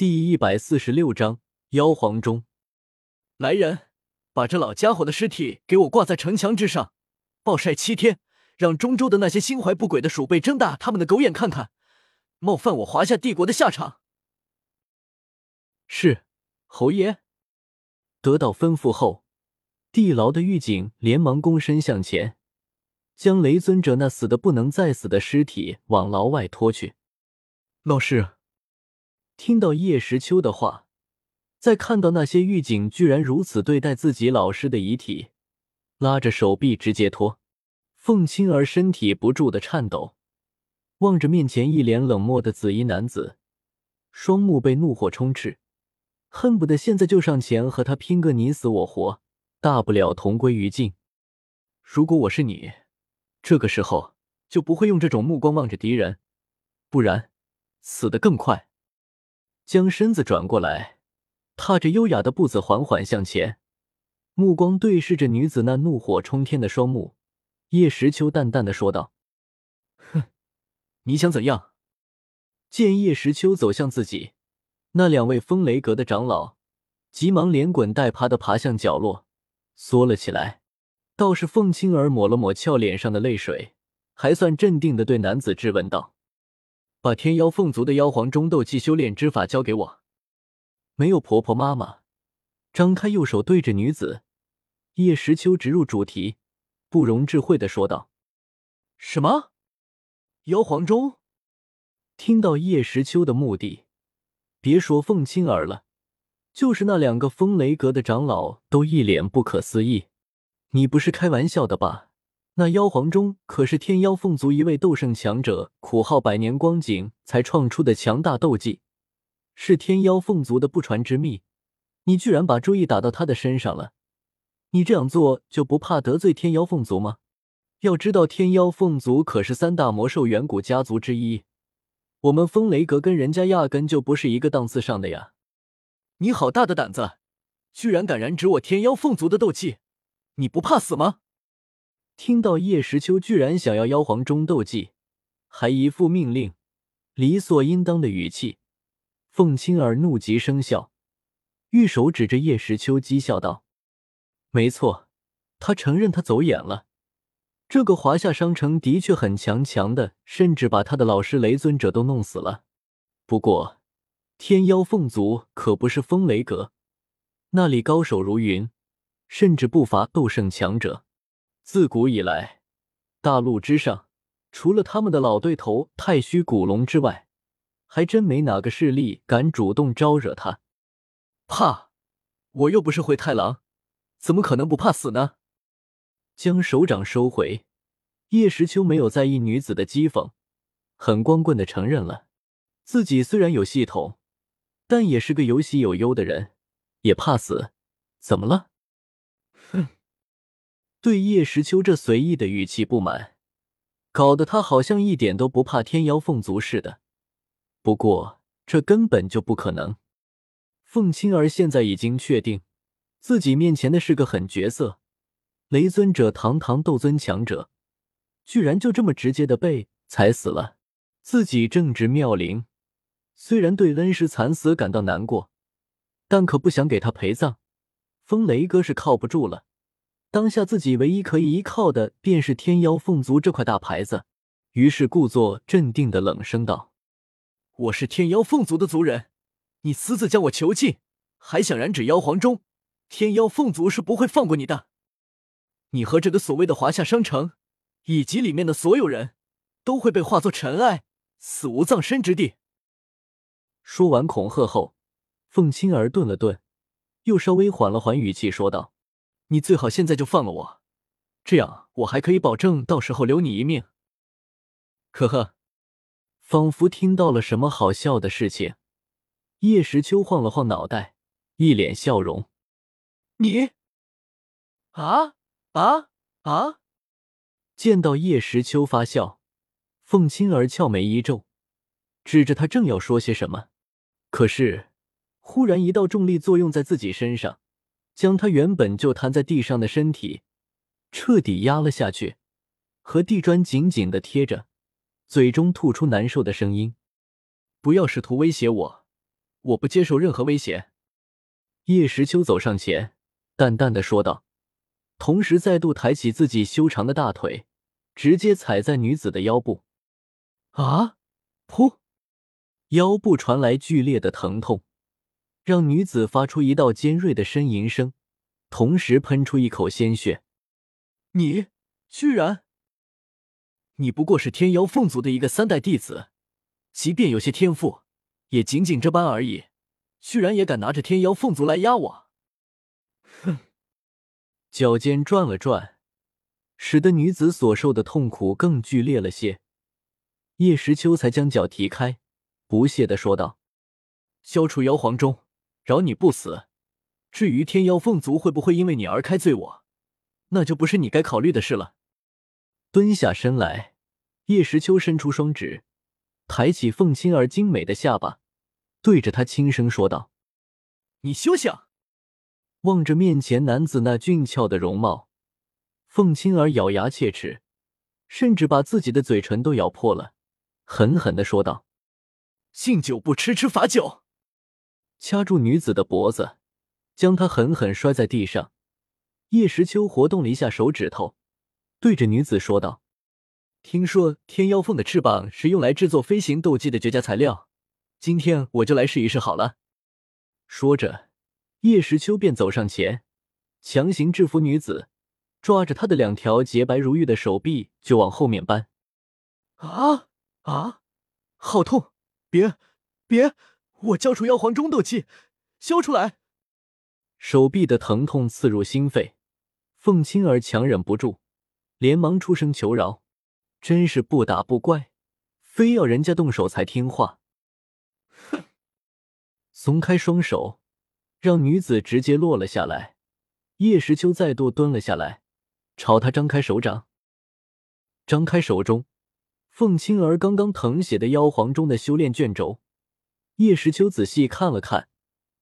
第一百四十六章妖皇钟。来人，把这老家伙的尸体给我挂在城墙之上，暴晒七天，让中州的那些心怀不轨的鼠辈睁大他们的狗眼看看，冒犯我华夏帝国的下场。是，侯爷。得到吩咐后，地牢的狱警连忙躬身向前，将雷尊者那死的不能再死的尸体往牢外拖去。老师。听到叶时秋的话，再看到那些狱警居然如此对待自己老师的遗体，拉着手臂直接拖，凤青儿身体不住的颤抖，望着面前一脸冷漠的紫衣男子，双目被怒火充斥，恨不得现在就上前和他拼个你死我活，大不了同归于尽。如果我是你，这个时候就不会用这种目光望着敌人，不然死得更快。将身子转过来，踏着优雅的步子缓缓向前，目光对视着女子那怒火冲天的双目，叶时秋淡淡的说道：“哼，你想怎样？”见叶时秋走向自己，那两位风雷阁的长老急忙连滚带爬的爬向角落，缩了起来。倒是凤青儿抹了抹俏脸上的泪水，还算镇定的对男子质问道。把天妖凤族的妖皇中斗技修炼之法交给我。没有婆婆妈妈，张开右手对着女子叶时秋直入主题，不容置喙的说道：“什么？妖皇钟？”听到叶时秋的目的，别说凤青儿了，就是那两个风雷阁的长老都一脸不可思议。你不是开玩笑的吧？那妖皇钟可是天妖凤族一位斗圣强者苦耗百年光景才创出的强大斗技，是天妖凤族的不传之秘。你居然把注意打到他的身上了，你这样做就不怕得罪天妖凤族吗？要知道，天妖凤族可是三大魔兽远古家族之一，我们风雷阁跟人家压根就不是一个档次上的呀！你好大的胆子，居然敢染指我天妖凤族的斗技，你不怕死吗？听到叶时秋居然想要妖皇中斗技，还一副命令理所应当的语气，凤青儿怒极生笑，玉手指着叶时秋讥笑道：“没错，他承认他走眼了。这个华夏商城的确很强，强的甚至把他的老师雷尊者都弄死了。不过，天妖凤族可不是风雷阁，那里高手如云，甚至不乏斗圣强者。”自古以来，大陆之上，除了他们的老对头太虚古龙之外，还真没哪个势力敢主动招惹他。怕？我又不是灰太狼，怎么可能不怕死呢？将手掌收回，叶时秋没有在意女子的讥讽，很光棍的承认了，自己虽然有系统，但也是个有喜有忧的人，也怕死？怎么了？对叶时秋这随意的语气不满，搞得他好像一点都不怕天妖凤族似的。不过这根本就不可能。凤青儿现在已经确定，自己面前的是个狠角色，雷尊者堂堂斗尊强者，居然就这么直接的被踩死了。自己正值妙龄，虽然对恩师惨死感到难过，但可不想给他陪葬。风雷哥是靠不住了。当下自己唯一可以依靠的便是天妖凤族这块大牌子，于是故作镇定的冷声道：“我是天妖凤族的族人，你私自将我囚禁，还想染指妖皇钟，天妖凤族是不会放过你的。你和这个所谓的华夏商城，以及里面的所有人，都会被化作尘埃，死无葬身之地。”说完恐吓后，凤青儿顿了顿，又稍微缓了缓语气说道。你最好现在就放了我，这样我还可以保证到时候留你一命。呵呵，仿佛听到了什么好笑的事情，叶时秋晃了晃脑袋，一脸笑容。你啊啊啊！见到叶时秋发笑，凤青儿俏眉一皱，指着他正要说些什么，可是忽然一道重力作用在自己身上。将他原本就瘫在地上的身体彻底压了下去，和地砖紧紧的贴着，嘴中吐出难受的声音：“不要试图威胁我，我不接受任何威胁。叶时秋走上前，淡淡的说道，同时再度抬起自己修长的大腿，直接踩在女子的腰部。啊！噗！腰部传来剧烈的疼痛，让女子发出一道尖锐的呻吟声，同时喷出一口鲜血。你居然！你不过是天妖凤族的一个三代弟子，即便有些天赋，也仅仅这般而已。居然也敢拿着天妖凤族来压我！哼！脚尖转了转，使得女子所受的痛苦更剧烈了些。叶时秋才将脚提开，不屑的说道：“消除妖皇钟，饶你不死。至于天妖凤族会不会因为你而开罪我，那就不是你该考虑的事了。”蹲下身来，叶时秋伸出双指，抬起凤青儿精美的下巴，对着他轻声说道：“你休想！”望着面前男子那俊俏的容貌，凤青儿咬牙切齿，甚至把自己的嘴唇都咬破了，狠狠的说道：“敬酒不吃吃罚酒！”掐住女子的脖子，将她狠狠摔在地上。叶时秋活动了一下手指头。对着女子说道：“听说天妖凤的翅膀是用来制作飞行斗技的绝佳材料，今天我就来试一试好了。”说着，叶时秋便走上前，强行制服女子，抓着她的两条洁白如玉的手臂就往后面扳。啊啊！好痛！别别！我交出妖皇中斗气，交出来！手臂的疼痛刺入心肺，凤青儿强忍不住。连忙出声求饶，真是不打不怪，非要人家动手才听话。哼！松开双手，让女子直接落了下来。叶时秋再度蹲了下来，朝他张开手掌。张开手中，凤青儿刚刚誊写的妖皇中的修炼卷轴。叶时秋仔细看了看，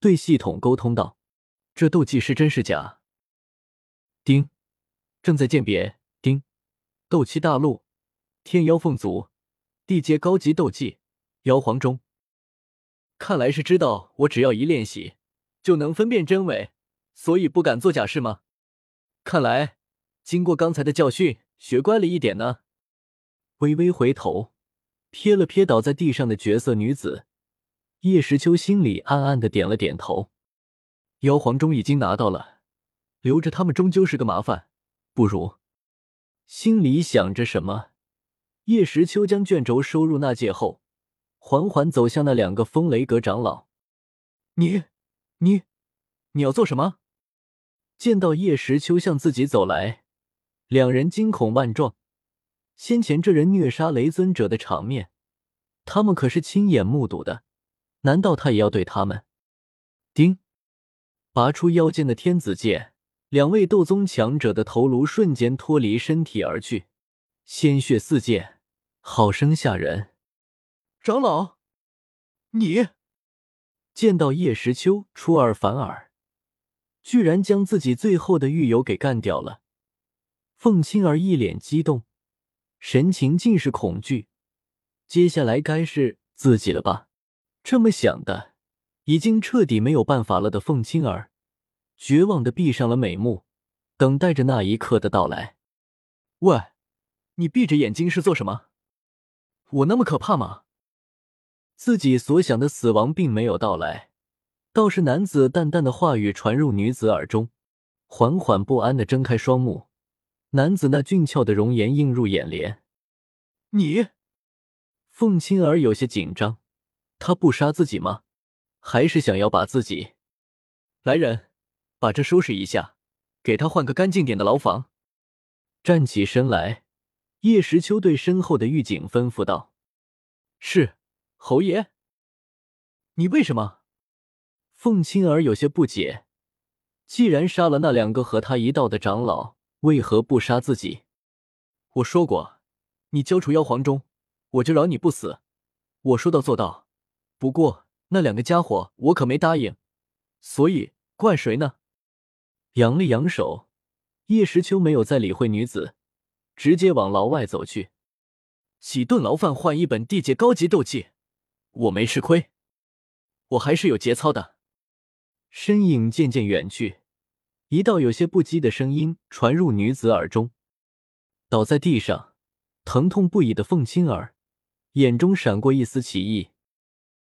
对系统沟通道：“这斗技是真是假？”丁，正在鉴别。丁斗气大陆，天妖凤族，地阶高级斗技，妖皇钟。看来是知道我只要一练习就能分辨真伪，所以不敢做假是吗？看来经过刚才的教训，学乖了一点呢。微微回头，瞥了瞥倒在地上的绝色女子，叶时秋心里暗暗的点了点头。妖皇钟已经拿到了，留着他们终究是个麻烦，不如。心里想着什么，叶时秋将卷轴收入纳戒后，缓缓走向那两个风雷阁长老。你、你、你要做什么？见到叶时秋向自己走来，两人惊恐万状。先前这人虐杀雷尊者的场面，他们可是亲眼目睹的，难道他也要对他们？丁，拔出腰间的天子剑。两位斗宗强者的头颅瞬间脱离身体而去，鲜血四溅，好生吓人。长老，你见到叶时秋出尔反尔，居然将自己最后的狱友给干掉了。凤青儿一脸激动，神情尽是恐惧。接下来该是自己了吧？这么想的，已经彻底没有办法了的凤青儿。绝望的闭上了美目，等待着那一刻的到来。喂，你闭着眼睛是做什么？我那么可怕吗？自己所想的死亡并没有到来，倒是男子淡淡的话语传入女子耳中，缓缓不安的睁开双目，男子那俊俏的容颜映入眼帘。你，凤青儿有些紧张，他不杀自己吗？还是想要把自己？来人！把这收拾一下，给他换个干净点的牢房。站起身来，叶时秋对身后的狱警吩咐道：“是，侯爷。你为什么？”凤青儿有些不解。既然杀了那两个和他一道的长老，为何不杀自己？我说过，你交出妖皇钟，我就饶你不死。我说到做到。不过那两个家伙，我可没答应。所以怪谁呢？扬了扬手，叶时秋没有再理会女子，直接往牢外走去。几顿牢饭换一本地界高级斗技，我没吃亏。我还是有节操的。身影渐渐远去，一道有些不羁的声音传入女子耳中。倒在地上，疼痛不已的凤青儿眼中闪过一丝奇异，